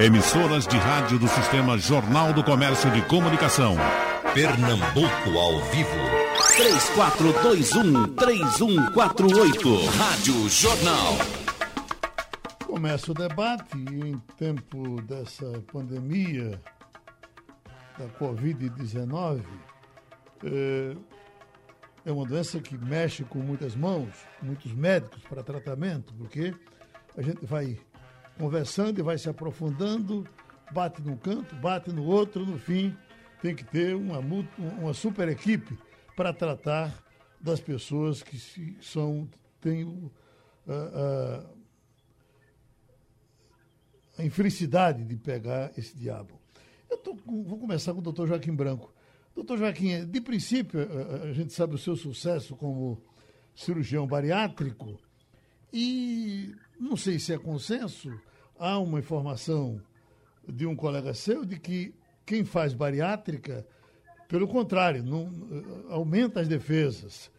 Emissoras de rádio do Sistema Jornal do Comércio de Comunicação. Pernambuco ao vivo. 3421-3148. Rádio Jornal. Começa o debate em tempo dessa pandemia da Covid-19, é, é uma doença que mexe com muitas mãos, muitos médicos para tratamento, porque a gente vai conversando e vai se aprofundando, bate num canto, bate no outro, no fim tem que ter uma, uma super equipe para tratar das pessoas que são têm a infelicidade de pegar esse diabo. Eu tô, vou começar com o doutor Joaquim Branco. Doutor Joaquim, de princípio, a gente sabe o seu sucesso como cirurgião bariátrico e não sei se é consenso, há uma informação de um colega seu de que quem faz bariátrica, pelo contrário, não, aumenta as defesas.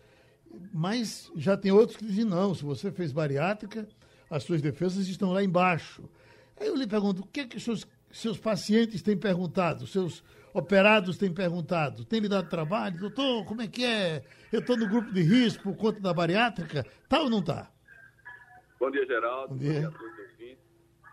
Mas já tem outros que dizem, não, se você fez bariátrica, as suas defesas estão lá embaixo. Aí eu lhe pergunto, o que, é que seus, seus pacientes têm perguntado, seus operados têm perguntado? Tem lhe dado trabalho? Doutor, como é que é? Eu estou no grupo de risco por conta da bariátrica? Tá ou não está? Bom dia, Geraldo. Bom dia, Bom dia a todos os ouvintes.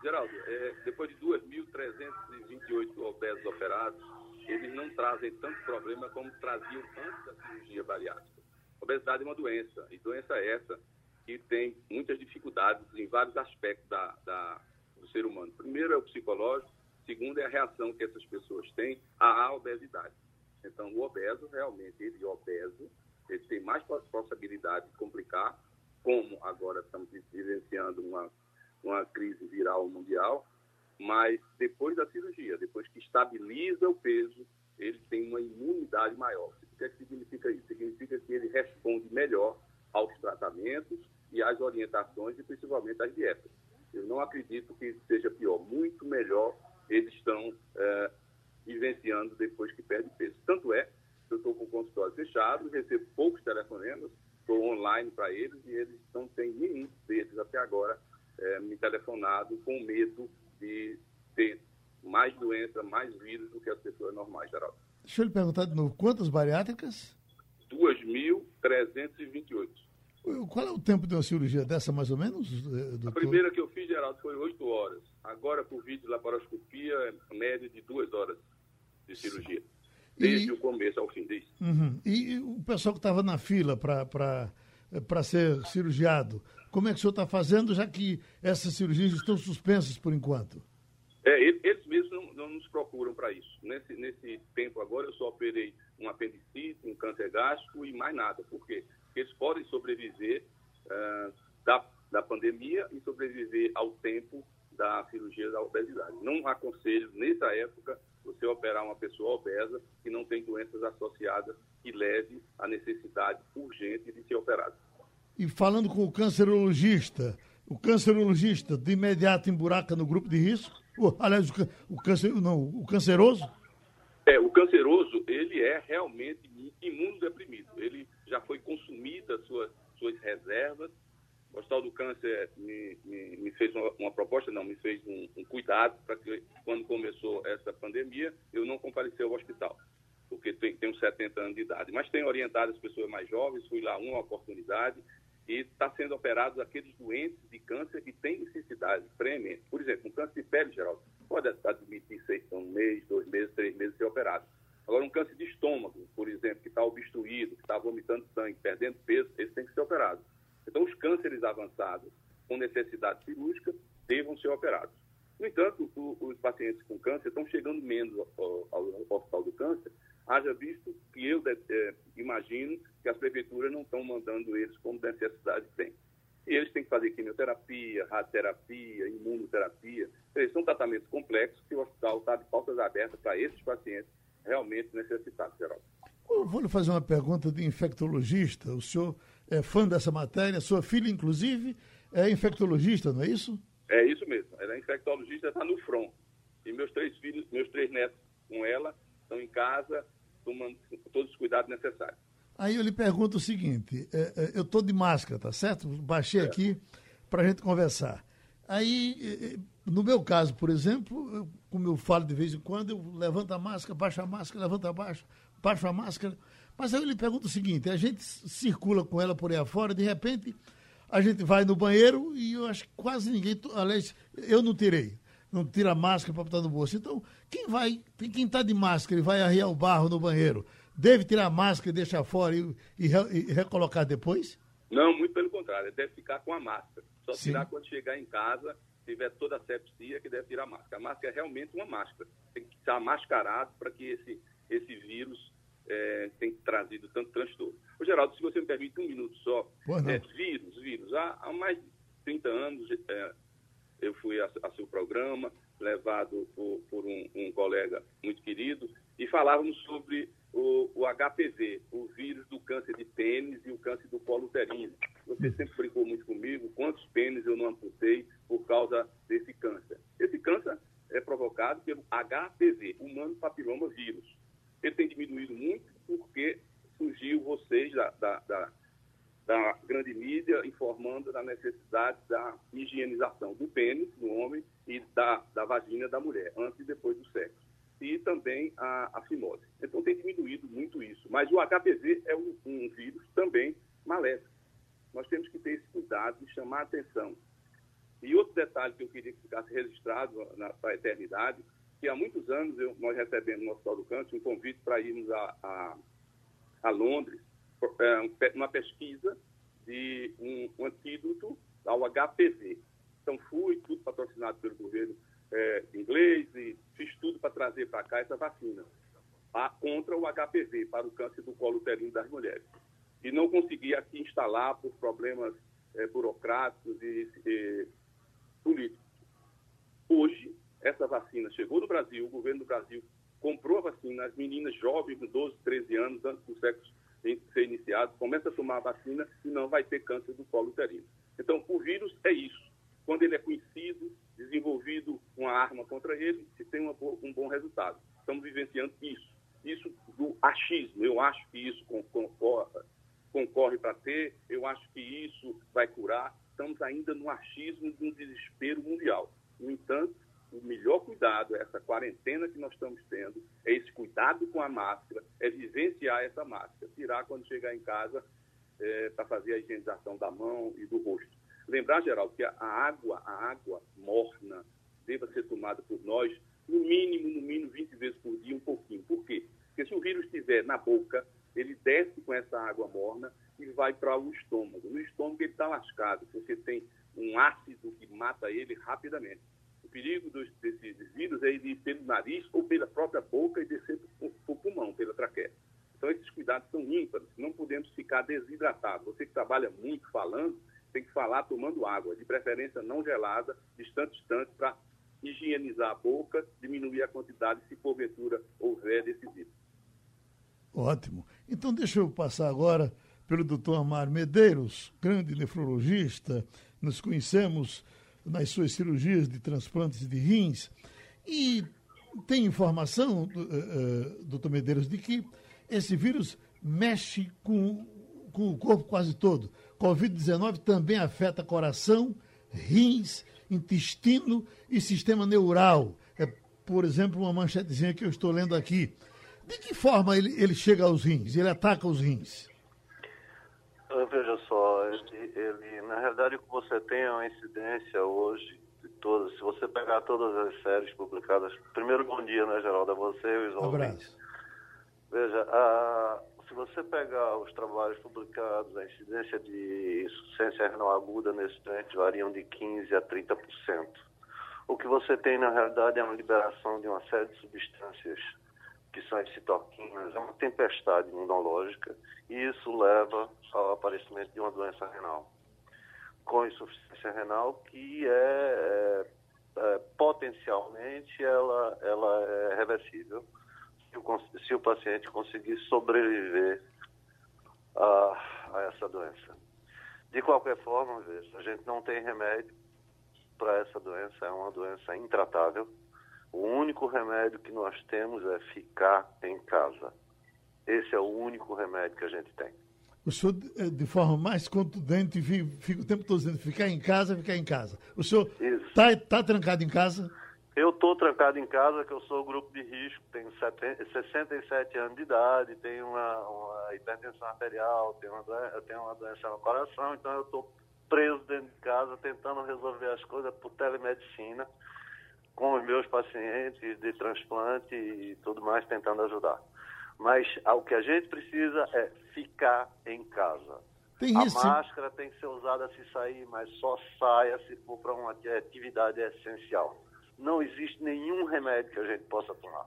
Geraldo, é, depois de 2.328 obesos operados, eles não trazem tanto problema como traziam antes da cirurgia bariátrica. Obesidade é uma doença, e doença é essa que tem muitas dificuldades em vários aspectos da, da, do ser humano. Primeiro é o psicológico, segundo é a reação que essas pessoas têm à obesidade. Então, o obeso, realmente, ele obeso, ele tem mais possibilidade de complicar como agora estamos vivenciando uma, uma crise viral mundial, mas depois da cirurgia, depois que estabiliza o peso, ele tem uma imunidade maior. O que, é que significa isso? Significa que ele responde melhor aos tratamentos e às orientações e principalmente às dietas. Eu não acredito que seja pior, muito melhor eles estão é, vivenciando depois que perde peso. Tanto é que eu estou com o consultório fechado, recebo poucos telefonemas, estou online para eles e eles não têm nenhum deles até agora é, me telefonado com medo de ter mais doença, mais vírus do que as pessoas normais, Geraldo. Deixa eu lhe perguntar de novo, quantas bariátricas? 2.328. Qual é o tempo de uma cirurgia dessa, mais ou menos? Eh, doutor? A primeira que eu fiz, Geraldo, foi 8 horas. Agora, por vídeo laparoscopia, é média de 2 horas de cirurgia. Desde e, o começo ao fim disso. Uhum. E o pessoal que estava na fila para ser cirurgiado, como é que o senhor está fazendo, já que essas cirurgias estão suspensas por enquanto? É, eles mesmos não, não nos procuram para isso. Nesse, nesse tempo agora, eu só operei um apendicite, um câncer gástrico e mais nada. Por quê? Porque eles podem sobreviver uh, da, da pandemia e sobreviver ao tempo da cirurgia da obesidade. Não aconselho, nessa época, você operar uma pessoa obesa que não tem doenças associadas que leve à necessidade urgente de ser operado. E falando com o cancerologista, o cancerologista de imediato emburaca no grupo de risco? Aliás, o, o, câncer, não, o canceroso? É, o canceroso, ele é realmente imunodeprimido. Ele já foi consumido as suas, reservas o Hospital do Câncer me, me, me fez uma, uma, proposta, não, me fez um, um cuidado para que, quando começou essa pandemia, eu não comparecer ao hospital, porque tenho 70 anos de idade. Mas tenho orientado as pessoas mais jovens, fui lá uma oportunidade, e está sendo operados aqueles doentes de câncer que têm necessidade premente. Por exemplo, um câncer de pele, geral, pode admitir seis, um mês, dois meses, três meses ser operado. Agora, um câncer de estômago, por exemplo, que está obstruído, que está vomitando sangue, perdendo peso, esse tem que ser operado. Então, os cânceres avançados com necessidade cirúrgica devam ser operados. No entanto, os pacientes com câncer estão chegando menos ao Hospital do Câncer, haja visto que eu é, imagino que as prefeituras não estão mandando eles como necessidade tem. E eles têm que fazer quimioterapia, radioterapia, imunoterapia. Eles são tratamentos complexos que o hospital está de portas abertas para esses pacientes realmente necessitados, Geraldo. Eu vou lhe fazer uma pergunta de infectologista. O senhor é fã dessa matéria, sua filha, inclusive, é infectologista, não é isso? É isso mesmo. Ela é infectologista, está no front. E meus três filhos, meus três netos com ela, estão em casa, tomando todos os cuidados necessários. Aí eu lhe pergunto o seguinte: é, é, eu estou de máscara, tá certo? Baixei é. aqui para a gente conversar. Aí no meu caso, por exemplo, eu, como eu falo de vez em quando, eu levanto a máscara, baixo a máscara, levanto a baixo, baixo a máscara. Mas aí eu lhe pergunto o seguinte: a gente circula com ela por aí afora, de repente a gente vai no banheiro e eu acho que quase ninguém, aliás, eu não tirei, não tira a máscara para botar no bolso. Então, quem vai, quem está de máscara e vai arriar o barro no banheiro, deve tirar a máscara e deixar fora e, e, e recolocar depois? Não, muito pelo contrário, deve ficar com a máscara. Só Sim. tirar quando chegar em casa, tiver toda a sepsia, que deve tirar a máscara. A máscara é realmente uma máscara. Tem que estar mascarado para que esse, esse vírus é, tem trazido tanto transtorno. Ô, Geraldo, se você me permite um minuto só. É, vírus, vírus. Há, há, mais de 30 anos é, eu fui a, a, seu programa, levado por, por um, um, colega muito querido, e falávamos sobre o, o, HPV, o vírus do câncer de pênis e o câncer do colo uterino. Você sempre brincou muito comigo, quantos pênis eu não amputei por causa desse câncer. Esse câncer é provocado pelo HPV, humano papiloma vírus. Ele tem diminuído muito porque surgiu vocês da, da, da, da grande mídia informando da necessidade da higienização do pênis do homem e da, da vagina da mulher, antes e depois do sexo. E também a, a fimose. Então tem diminuído muito isso. Mas o HPV é um, um vírus também maléfico. Nós temos que ter esse cuidado de chamar a atenção. E outro detalhe que eu queria que ficasse registrado para a eternidade, que há muitos anos eu, nós recebemos no Hospital do Câncer um convite para irmos a, a, a Londres, uma pesquisa de um, um antídoto ao HPV. Então fui, tudo patrocinado pelo governo é, inglês, e fiz tudo para trazer para cá essa vacina a, contra o HPV, para o câncer do colo uterino das mulheres. E não consegui aqui instalar por problemas é, burocráticos e, e políticos. Hoje, essa vacina chegou no Brasil, o governo do Brasil comprou a vacina, as meninas jovens de 12, 13 anos, antes do sexo ser iniciado, começa a tomar a vacina e não vai ter câncer do colo uterino. Então, o vírus é isso. Quando ele é conhecido, desenvolvido uma arma contra ele, se tem uma, um bom resultado. Estamos vivenciando isso. Isso do achismo. Eu acho que isso concorre, concorre para ter, eu acho que isso vai curar. Estamos ainda no achismo de um desespero mundial. No entanto, o melhor cuidado, essa quarentena que nós estamos tendo, é esse cuidado com a máscara, é vivenciar essa máscara, tirar quando chegar em casa é, para fazer a higienização da mão e do rosto. Lembrar, Geraldo, que a água, a água morna, deva ser tomada por nós, no mínimo, no mínimo 20 vezes por dia, um pouquinho. Por quê? Porque se o vírus estiver na boca, ele desce com essa água morna e vai para o estômago. No estômago ele está lascado, você tem um ácido que mata ele rapidamente perigo dos, desses vírus é ele ir pelo nariz ou pela própria boca e descer para o pulmão, pela traqueia. Então, esses cuidados são ímpares, não podemos ficar desidratados. Você que trabalha muito falando, tem que falar tomando água, de preferência não gelada, distante, distante, para higienizar a boca, diminuir a quantidade, se porventura houver desse vírus. Ótimo. Então, deixa eu passar agora pelo doutor Amar Medeiros, grande nefrologista. Nos conhecemos nas suas cirurgias de transplantes de rins. E tem informação, uh, doutor Medeiros, de que esse vírus mexe com, com o corpo quase todo. Covid-19 também afeta coração, rins, intestino e sistema neural. É, por exemplo, uma manchetezinha que eu estou lendo aqui. De que forma ele, ele chega aos rins? Ele ataca os rins? Veja só, ele, ele, na realidade o que você tem é uma incidência hoje de todas. Se você pegar todas as séries publicadas, primeiro bom dia, né, Geraldo, a você e os ouvintes. Veja, a, se você pegar os trabalhos publicados, a incidência de insuficiência renal aguda nesse doente variam de 15% a 30%. O que você tem, na realidade, é uma liberação de uma série de substâncias que são as citoquinas, é uma tempestade imunológica e isso leva ao aparecimento de uma doença renal, com insuficiência renal que é, é, é potencialmente ela, ela é reversível se o, se o paciente conseguir sobreviver a, a essa doença. De qualquer forma, a gente não tem remédio para essa doença, é uma doença intratável o único remédio que nós temos é ficar em casa. Esse é o único remédio que a gente tem. o senhor, eh, de forma mais contundente, fica o tempo todo dizendo ficar em casa, ficar em casa. O senhor está tá trancado em casa? Eu estou trancado em casa, que eu sou grupo de risco, tenho 70, 67 anos de idade, tenho uma, uma hipertensão arterial, tenho uma, doença, tenho uma doença no coração, então eu estou preso dentro de casa, tentando resolver as coisas por telemedicina, com os meus pacientes de transplante e tudo mais, tentando ajudar. Mas o que a gente precisa é ficar em casa. Tem a isso. máscara tem que ser usada se sair, mas só saia se for para uma atividade essencial. Não existe nenhum remédio que a gente possa tomar.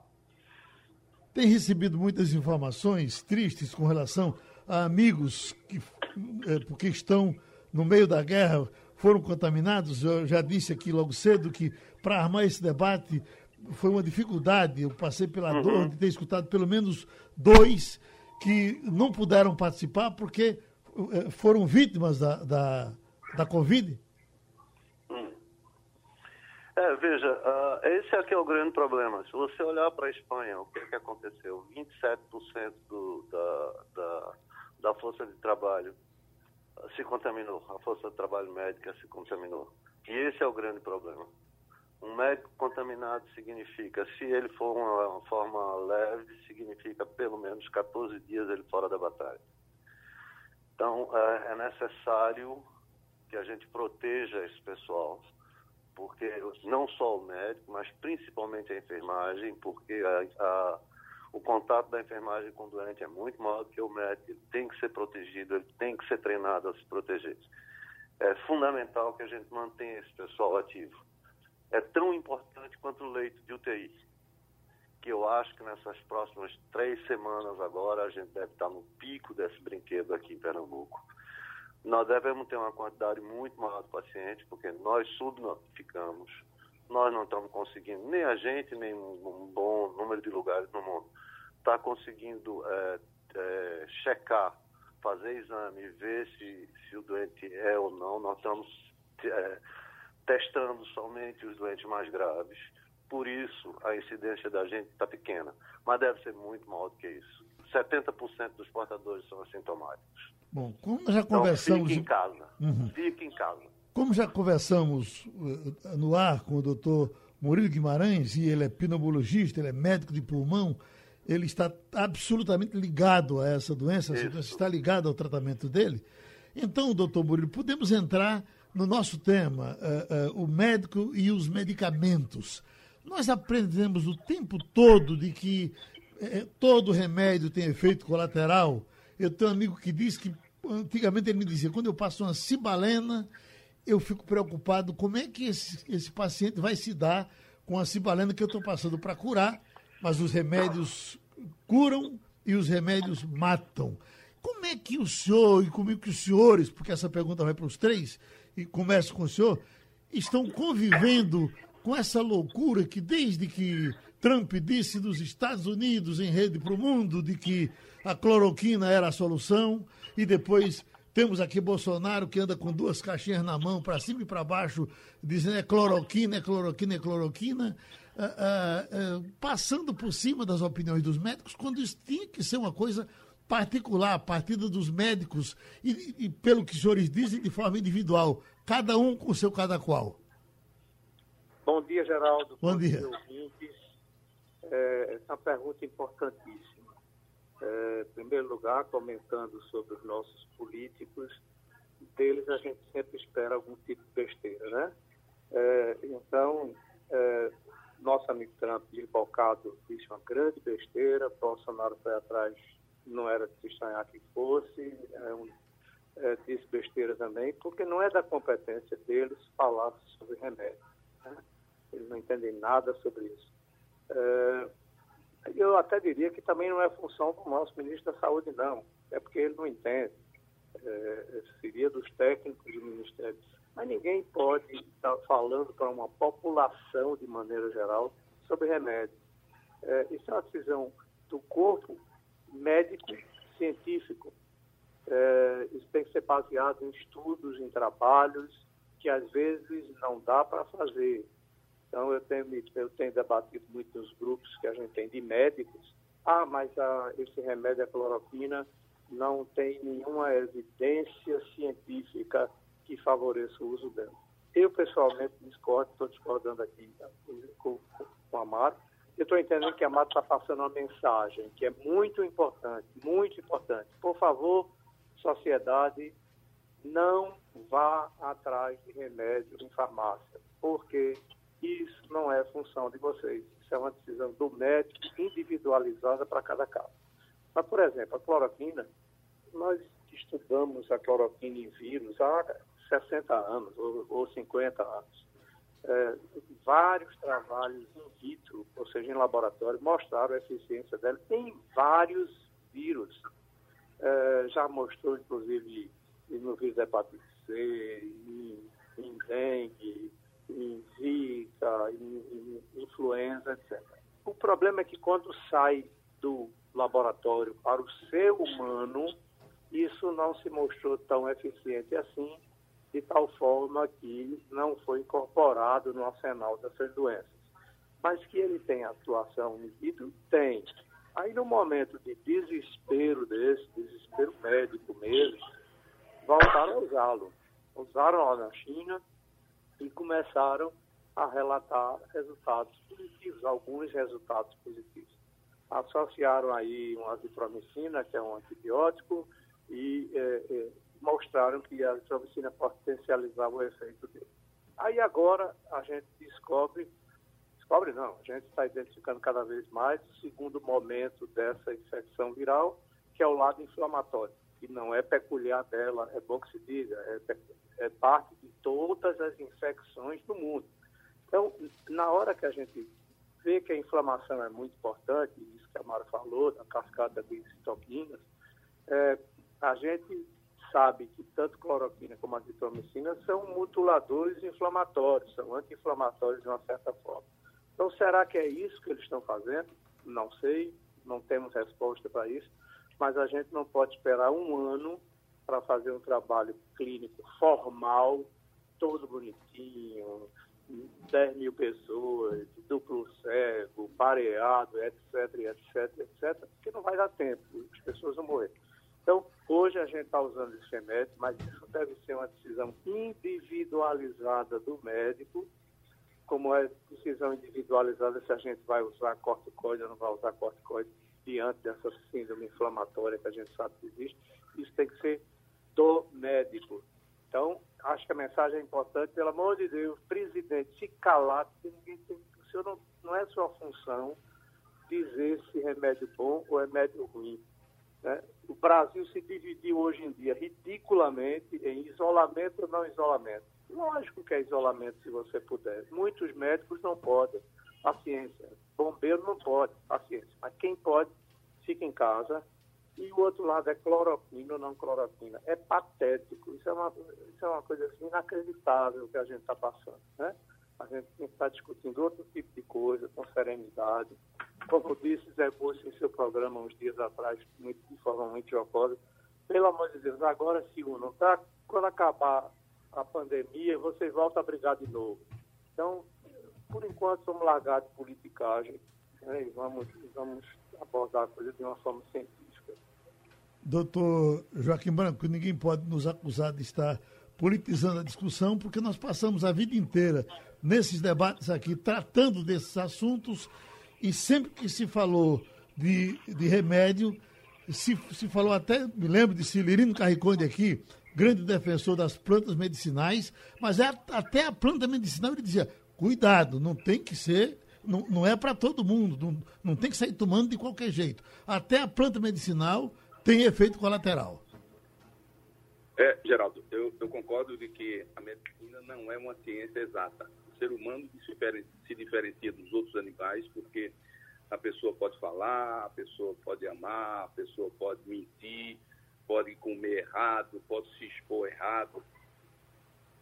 Tem recebido muitas informações tristes com relação a amigos que, é, porque estão no meio da guerra, foram contaminados. Eu já disse aqui logo cedo que para armar esse debate foi uma dificuldade. Eu passei pela uhum. dor de ter escutado pelo menos dois que não puderam participar porque eh, foram vítimas da, da, da Covid. Hum. É, veja, uh, esse aqui é o grande problema. Se você olhar para a Espanha, o que, é que aconteceu? 27% do, da, da, da força de trabalho se contaminou, a força de trabalho médica se contaminou. E esse é o grande problema. Um médico contaminado significa, se ele for uma forma leve, significa pelo menos 14 dias ele fora da batalha. Então, é, é necessário que a gente proteja esse pessoal, porque não só o médico, mas principalmente a enfermagem, porque a, a, o contato da enfermagem com o doente é muito maior do que o médico, ele tem que ser protegido, ele tem que ser treinado a se proteger. É fundamental que a gente mantenha esse pessoal ativo é tão importante quanto o leito de UTI. Que eu acho que nessas próximas três semanas agora a gente deve estar no pico desse brinquedo aqui em Pernambuco. Nós devemos ter uma quantidade muito maior de pacientes, porque nós subnotificamos. Nós não estamos conseguindo, nem a gente, nem um bom número de lugares no mundo, está conseguindo é, é, checar, fazer exame, ver se, se o doente é ou não. Nós estamos é, testando somente os doentes mais graves. Por isso, a incidência da gente está pequena, mas deve ser muito maior do que isso. 70% dos portadores são assintomáticos. Bom, como já conversamos... Então, fique em casa. Uhum. Fique em casa. Como já conversamos uh, no ar com o doutor Murilo Guimarães, e ele é pneumologista, ele é médico de pulmão, ele está absolutamente ligado a essa doença, essa doença está ligado ao tratamento dele. Então, doutor Murilo, podemos entrar no nosso tema, uh, uh, o médico e os medicamentos. Nós aprendemos o tempo todo de que uh, todo remédio tem efeito colateral. Eu tenho um amigo que diz que, antigamente ele me dizia, quando eu passo uma cibalena, eu fico preocupado como é que esse, esse paciente vai se dar com a cibalena que eu estou passando para curar, mas os remédios curam e os remédios matam. Como é que o senhor e como é que os senhores, porque essa pergunta vai para os três, e começo com o senhor, estão convivendo com essa loucura que desde que Trump disse dos Estados Unidos em rede para o mundo de que a cloroquina era a solução e depois temos aqui Bolsonaro que anda com duas caixinhas na mão, para cima e para baixo, dizendo é cloroquina, é cloroquina, é cloroquina, uh, uh, uh, passando por cima das opiniões dos médicos, quando isso tinha que ser uma coisa particular, a partida dos médicos e, e, pelo que os senhores dizem, de forma individual, cada um com o seu cada qual. Bom dia, Geraldo. Bom, Bom dia. dia é, essa é pergunta importantíssima. É, em primeiro lugar, comentando sobre os nossos políticos, deles a gente sempre espera algum tipo de besteira, né? É, então, é, nosso amigo Trump, desbocado, disse uma grande besteira, Bolsonaro foi atrás não era de se estranhar que fosse, é um, é, disse besteira também, porque não é da competência deles falar sobre remédio. Né? Eles não entendem nada sobre isso. É, eu até diria que também não é função do nosso ministro da Saúde, não. É porque ele não entende. É, seria dos técnicos do Ministério. Mas ninguém pode estar falando para uma população, de maneira geral, sobre remédio. É, isso é uma decisão do corpo médico científico. É, isso tem que ser baseado em estudos, em trabalhos, que às vezes não dá para fazer. Então, eu tenho, eu tenho debatido muito nos grupos que a gente tem de médicos. Ah, mas ah, esse remédio, a cloroquina, não tem nenhuma evidência científica que favoreça o uso dela. Eu, pessoalmente, discordo, estou discordando aqui com, com, com a Mara. Eu estou entendendo que a Mara está passando uma mensagem que é muito importante, muito importante. Por favor, sociedade, não vá atrás de remédio em farmácia, porque isso não é função de vocês. Isso é uma decisão do médico individualizada para cada caso. Mas, por exemplo, a cloroquina, nós estudamos a cloroquina em vírus há 60 anos ou, ou 50 anos. É, vários trabalhos in vitro, ou seja, em laboratório, mostraram a eficiência dela em vários vírus. É, já mostrou, inclusive, no vírus da hepatite C, em, em dengue, em zika, em, em influenza, etc. O problema é que quando sai do laboratório para o ser humano, isso não se mostrou tão eficiente assim, de tal forma que não foi incorporado no arsenal dessas doenças. Mas que ele tem atuação indivíduo, tem. Aí, no momento de desespero desse, desespero médico mesmo, voltaram a usá-lo. Usaram lá na China e começaram a relatar resultados positivos, alguns resultados positivos. Associaram aí uma azitromicina, que é um antibiótico, e é, é, mostraram que a azitromicina potencializava o efeito dele. Aí agora a gente descobre, descobre não, a gente está identificando cada vez mais o segundo momento dessa infecção viral, que é o lado inflamatório, que não é peculiar dela, é bom que se diga, é, é parte de todas as infecções do mundo. Então, na hora que a gente vê que a inflamação é muito importante, isso que a Mara falou, da cascata de citoquinas, é, a gente sabe que tanto cloroquina como azitromicina são mutuladores inflamatórios, são anti-inflamatórios de uma certa forma. Então, será que é isso que eles estão fazendo? Não sei, não temos resposta para isso, mas a gente não pode esperar um ano para fazer um trabalho clínico formal, todo bonitinho, 10 mil pessoas, duplo cego, pareado, etc, etc, etc, porque não vai dar tempo, as pessoas vão morrer. Então, hoje a gente está usando esse remédio, mas isso deve ser uma decisão individualizada do médico, como é decisão individualizada se a gente vai usar corticoide ou não vai usar corticoide diante dessa síndrome inflamatória que a gente sabe que existe. Isso tem que ser do médico. Então, acho que a mensagem é importante. Pelo amor de Deus, presidente, se calar, porque ninguém tem, o senhor não, não é sua função dizer se remédio bom ou remédio ruim. Né? O Brasil se dividiu hoje em dia ridiculamente em isolamento ou não isolamento. Lógico que é isolamento se você puder. Muitos médicos não podem. Paciência. Bombeiro não pode. Paciência. Mas quem pode, fica em casa. E o outro lado é cloroquina ou não cloroquina. É patético. Isso é uma, isso é uma coisa assim, inacreditável que a gente está passando. Né? A gente tem que estar discutindo outro tipo de coisa, com serenidade como disse Zé Bush em seu programa uns dias atrás, muito, de forma muito jocosa, pelo amor de Deus, agora se unam, tá? Quando acabar a pandemia, vocês voltam a brigar de novo. Então, por enquanto, vamos largar de politicagem né? e vamos, vamos abordar a coisa de uma forma científica. Doutor Joaquim Branco, ninguém pode nos acusar de estar politizando a discussão, porque nós passamos a vida inteira nesses debates aqui, tratando desses assuntos e sempre que se falou de, de remédio, se, se falou até, me lembro de Cilirino Carriconde aqui, grande defensor das plantas medicinais, mas é, até a planta medicinal ele dizia, cuidado, não tem que ser, não, não é para todo mundo, não, não tem que sair tomando de qualquer jeito. Até a planta medicinal tem efeito colateral. É, Geraldo, eu, eu concordo de que a medicina não é uma ciência exata ser humano se diferencia dos outros animais porque a pessoa pode falar, a pessoa pode amar, a pessoa pode mentir, pode comer errado, pode se expor errado.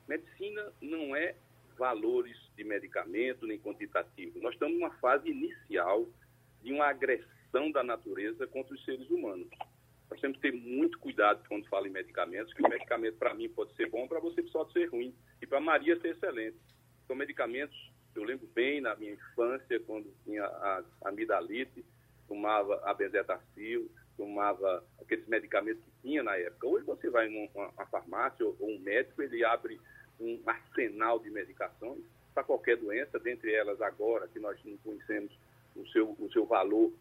Medicina não é valores de medicamento nem quantitativo. Nós estamos numa fase inicial de uma agressão da natureza contra os seres humanos. Nós temos que ter muito cuidado quando fala em medicamentos, que o medicamento para mim pode ser bom, para você pode ser ruim e para Maria ser excelente. São medicamentos, eu lembro bem na minha infância, quando tinha a amidalite, tomava a benzetacil, tomava aqueles medicamentos que tinha na época. Hoje você vai em uma, farmácia ou, ou um médico, ele abre um arsenal de medicações para qualquer doença, dentre elas agora, que nós não conhecemos o seu, o seu valor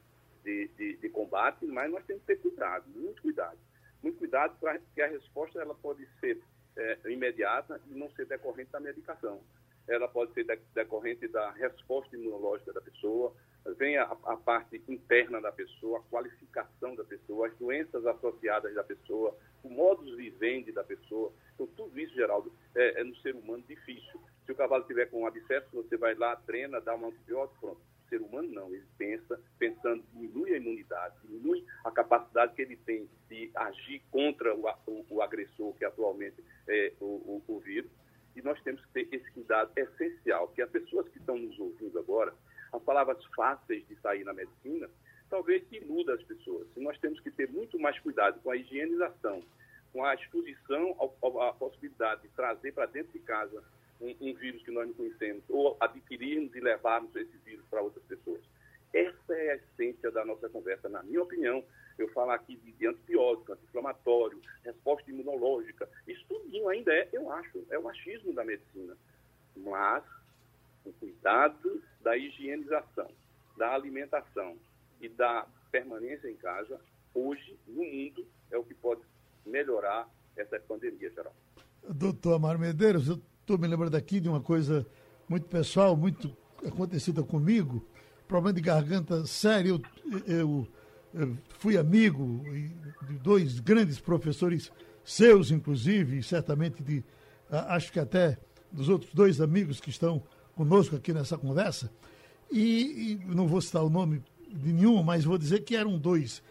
de, de, de combate, mas nós temos que ter cuidado, muito cuidado. Muito cuidado para que a resposta ela pode ser é, imediata e não ser decorrente da medicação. Ela pode ser decorrente da resposta imunológica da pessoa, vem a, a, parte interna da pessoa, a qualificação da pessoa, as doenças associadas da pessoa, o modus vivendi da pessoa. Então, tudo isso, Geraldo, é, é no ser humano difícil. Se o cavalo tiver com um abscesso, você vai lá, treina, dá um antibiótico, pronto. Ser humano não, ele pensa, pensando, diminui a imunidade, diminui a capacidade que ele tem de agir contra o, o, o agressor, que atualmente é o, o vírus. E nós temos que ter esse cuidado essencial, que as pessoas que estão nos ouvindo agora, as palavras fáceis de sair na medicina, talvez iluda as pessoas. E nós temos que ter muito mais cuidado com a higienização, com a exposição à possibilidade de trazer para dentro de casa um, um, vírus que nós não conhecemos, ou adquirirmos e levarmos esse vírus para outras pessoas. Essa é a essência da nossa conversa, na minha opinião. Eu falo aqui de, de antibiótico, anti-inflamatório, resposta imunológica. Isso tudo ainda é, eu acho, é o achismo da medicina. Mas o cuidado da higienização, da alimentação e da permanência em casa, hoje, no mundo, é o que pode melhorar essa pandemia geral. Doutor Amaro Medeiros, eu estou me lembrando aqui de uma coisa muito pessoal, muito acontecida comigo, problema de garganta sério. Eu, eu, eu fui amigo de dois grandes professores seus, inclusive, e certamente de, acho que até dos outros dois amigos que estão conosco aqui nessa conversa, e, e não vou citar o nome de nenhum, mas vou dizer que eram dois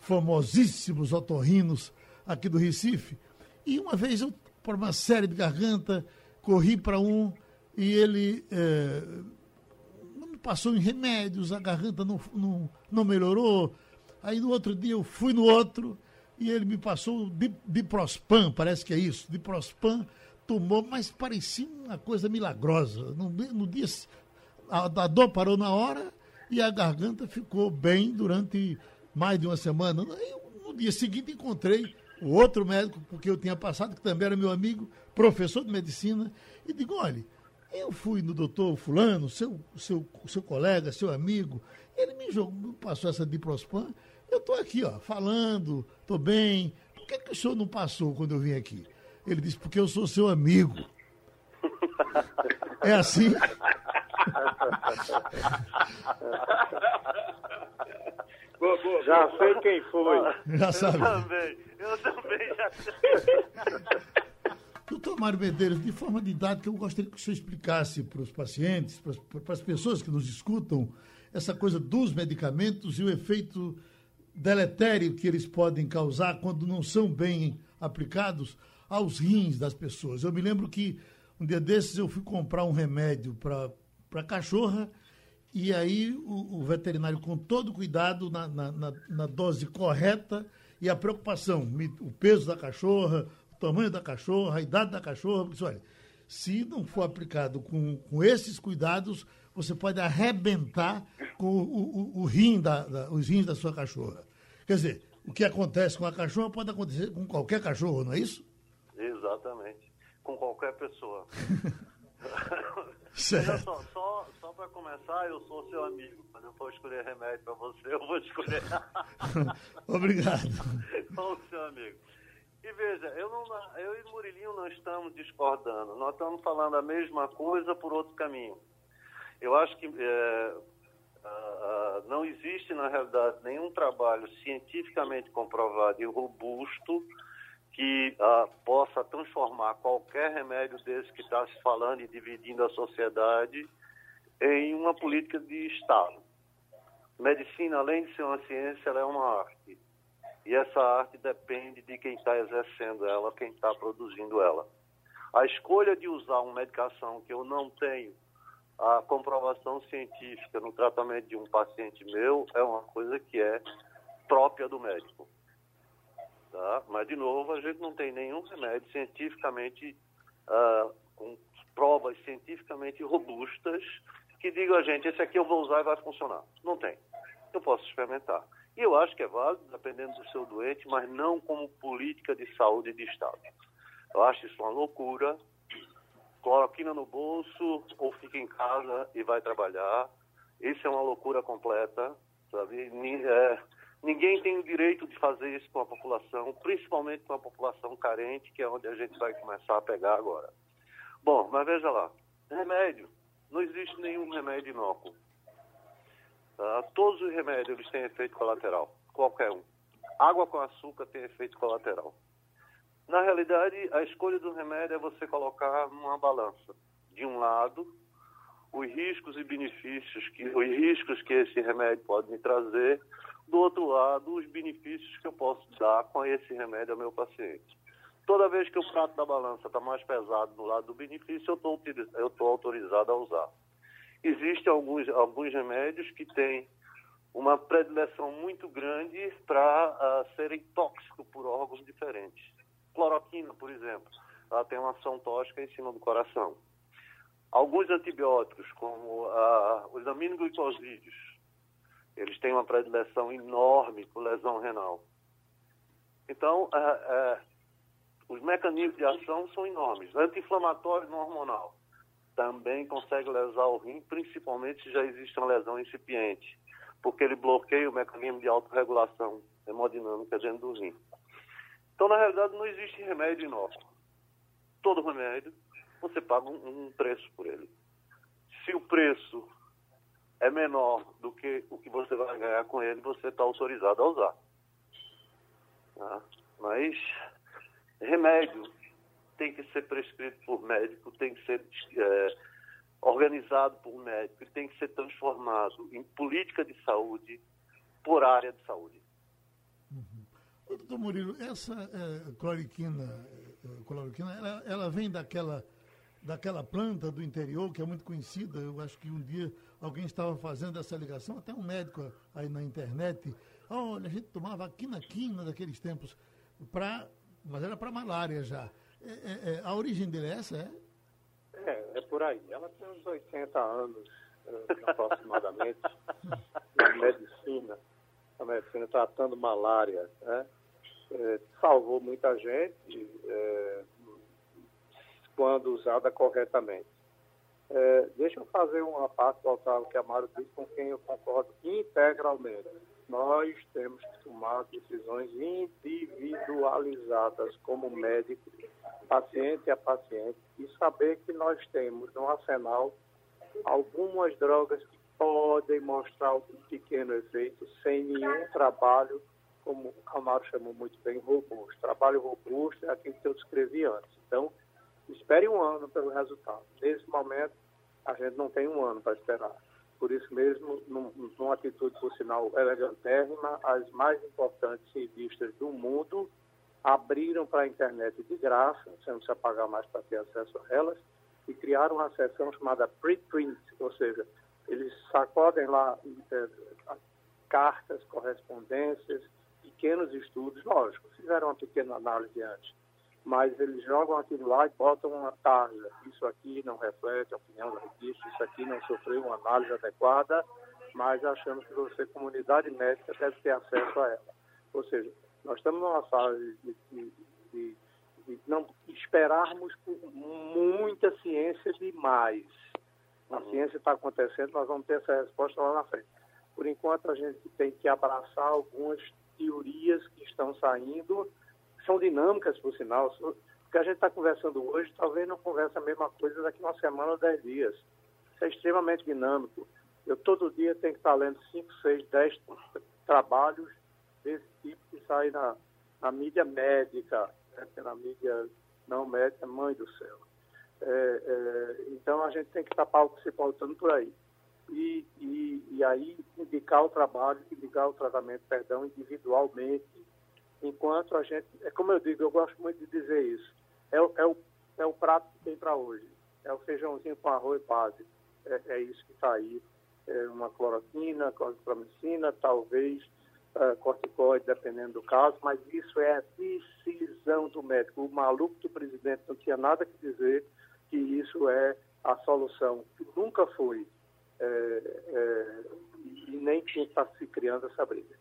famosíssimos otorrinos aqui do Recife. E uma vez eu, por uma série de garganta, corri para um e ele é, passou em remédios, a garganta não, não, não melhorou. Aí no outro dia eu fui no outro e ele me passou de, de Prospan, parece que é isso, de Prospan tomou, mas parecia uma coisa milagrosa. No, no dia, a, a dor parou na hora e a garganta ficou bem durante mais de uma semana. no dia seguinte encontrei o outro médico, porque eu tinha passado, que também era meu amigo, professor de medicina, e digo, olha, eu fui no doutor fulano, seu, seu, seu colega, seu amigo, ele me jogou, passou essa diprospan, eu estou aqui, ó, falando, estou bem, por que, que o senhor não passou quando eu vim aqui? Ele disse, porque eu sou seu amigo. É assim? Boa, boa, já sei quem foi. Já sabe. Eu também, eu também já sei. Doutor Mário Medeiros, de forma didática, eu gostaria que o senhor explicasse para os pacientes, para as, pessoas que nos escutam, essa coisa dos medicamentos e o efeito deletério que eles podem causar quando não são bem aplicados aos rins das pessoas. Eu me lembro que um dia desses eu fui comprar um remédio para cachorra e aí o, o, veterinário, com todo cuidado, na, na, na, na dose correta e a preocupação, o peso da cachorra, tamanho da cachorra, a idade da cachorra, disse, olha, se não for aplicado com, com esses cuidados, você pode arrebentar com o, o, o rim da, da, os rins da sua cachorra. Quer dizer, o que acontece com a cachorra pode acontecer com qualquer cachorro, não é isso? Exatamente. Com qualquer pessoa. certo. Só, só, só para começar, eu sou seu amigo. Quando eu for escolher remédio para você, eu vou escolher. Obrigado. Sou seu amigo. E veja, eu, não, eu e Murilinho não estamos discordando. Nós estamos falando a mesma coisa por outro caminho. Eu acho que é, não existe, na realidade, nenhum trabalho cientificamente comprovado e robusto que uh, possa transformar qualquer remédio desse que está se falando e dividindo a sociedade em uma política de Estado. Medicina, além de ser uma ciência, ela é uma arte. E essa arte depende de quem está exercendo ela, quem está produzindo ela. A escolha de usar uma medicação que eu não tenho a comprovação científica no tratamento de um paciente meu é uma coisa que é própria do médico. Tá? Mas, de novo, a gente não tem nenhum remédio cientificamente, uh, com provas cientificamente robustas, que digam a gente, esse aqui eu vou usar e vai funcionar. Não tem. Eu posso experimentar. E eu acho que é válido, dependendo do seu doente, mas não como política de saúde de Estado. Eu acho isso uma loucura. Cloroquina no bolso, ou fica em casa e vai trabalhar. Isso é uma loucura completa, sabe? É, ninguém tem o direito de fazer isso com a população, principalmente com a população carente, que é onde a gente vai começar a pegar agora. Bom, mas veja lá, remédio. Não existe nenhum remédio inócuo. Tá? Todos os remédios eles têm efeito colateral, qualquer um. Água com açúcar tem efeito colateral. Na realidade, a escolha do remédio é você colocar numa balança. De um lado, os riscos e benefícios que os riscos que esse remédio pode me trazer, do outro lado, os benefícios que eu posso dar com esse remédio ao meu paciente. Toda vez que o prato da balança está mais pesado do lado do benefício, eu estou autorizado a usar. Existem alguns, alguns remédios que têm uma predileção muito grande para uh, serem tóxicos por órgãos diferentes. Cloroquina, por exemplo, ela tem uma ação tóxica em cima do coração. Alguns antibióticos, como uh, os aminoglicosídeos, eles têm uma predileção enorme por lesão renal. Então, uh, os mecanismos de ação são enormes. Anti-inflamatório não hormonal também consegue lesar o rim, principalmente se já existe uma lesão incipiente, porque ele bloqueia o mecanismo de autorregulação hemodinâmica dentro do rim. Então, na realidade, não existe remédio inócuo. Todo remédio, você paga um, preço por ele. Se o preço é menor do que o que você vai ganhar com ele, você está autorizado a usar. Tá? Mas remédio tem que ser prescrito por médico, tem que ser é, organizado por médico, tem que ser transformado em política de saúde por área de saúde. Uhum. Doutor Murilo, essa é, é, cloriquina ela, ela, vem daquela, daquela planta do interior que é muito conhecida. Eu acho que um dia alguém estava fazendo essa ligação, até um médico aí na internet. Olha, a gente tomava quina-quina daqueles tempos, pra, mas era para malária já. É, é, é, a origem dele é essa, é? É, é por aí. Ela tem uns 80 anos, eh, aproximadamente, na medicina, a medicina tratando malária, né? É, salvou muita gente é, quando usada corretamente. É, deixa eu fazer uma parte, voltar ao que a Mário disse, com quem eu concordo integralmente nós temos que tomar decisões individualizadas como médico, paciente a paciente, e saber que nós temos no arsenal algumas drogas que podem mostrar um pequeno efeito sem nenhum trabalho, como o Camaro chamou muito bem, robusto. Trabalho robusto é aquilo que eu descrevi antes. Então, espere um ano pelo resultado. Nesse momento, a gente não tem um ano para esperar. Por isso mesmo, num, numa atitude, por sinal, elegantérrima, as mais importantes revistas do mundo abriram para a internet de graça, não precisa pagar mais para ter acesso a elas, e criaram uma seção chamada preprint, ou seja, eles sacodem lá é, cartas, correspondências, pequenos estudos, lógico, fizeram uma pequena análise antes, mas eles jogam aquilo lá e botam uma tarja. Isso aqui não reflete a opinião da revista, isso aqui não sofreu uma análise adequada, mas achamos que você, comunidade médica, deve ter acesso a ela. Ou seja, nós estamos numa fase de, de, de, de não esperarmos muita ciência demais. A uhum. ciência está acontecendo, nós vamos ter essa resposta lá na frente. Por enquanto, a gente tem que abraçar algumas teorias que estão saindo são dinâmicas, por sinal. O que a gente está conversando hoje, talvez não converse a mesma coisa daqui uma semana ou dez dias. Isso é extremamente dinâmico. Eu todo dia tenho que estar lendo 5, 6, 10 trabalhos desse tipo que saem na, na mídia médica, né? na mídia não médica, mãe do céu. É, é, então a gente tem que estar se pautando por aí. E, e, e aí indicar o trabalho, indicar o tratamento, perdão, individualmente, enquanto a gente, é como eu digo, eu gosto muito de dizer isso, é, é, o, é o prato que tem para hoje, é o feijãozinho com arroz base, é, é isso que está aí, é uma cloroquina, clorpromicina, talvez uh, corticoide, dependendo do caso, mas isso é a decisão do médico. O maluco do presidente não tinha nada que dizer que isso é a solução, que nunca foi, é, é, e nem tinha que estar se criando essa briga.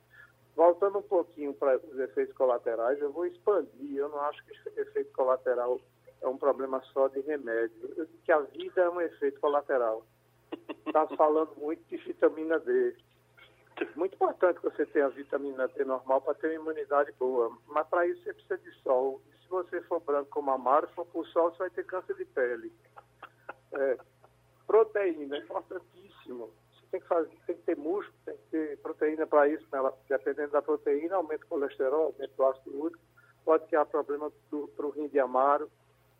voltando um pouquinho para os efeitos colaterais, eu vou expandir. Eu não acho que efeito colateral é um problema só de remédio. Que a vida é um efeito colateral. Está falando muito de vitamina D. Muito importante que você tenha a vitamina D normal para ter uma imunidade boa. Mas para isso você precisa de sol. E se você for branco como Amaro, for para o sol, você vai ter câncer de pele. É, proteína é importantíssimo. Você tem que, fazer, tem que ter músculo, tem que ter proteína para isso. Ela, dependendo da proteína, aumenta o colesterol, aumenta o ácido úrico. Pode criar problema para o rim de Amaro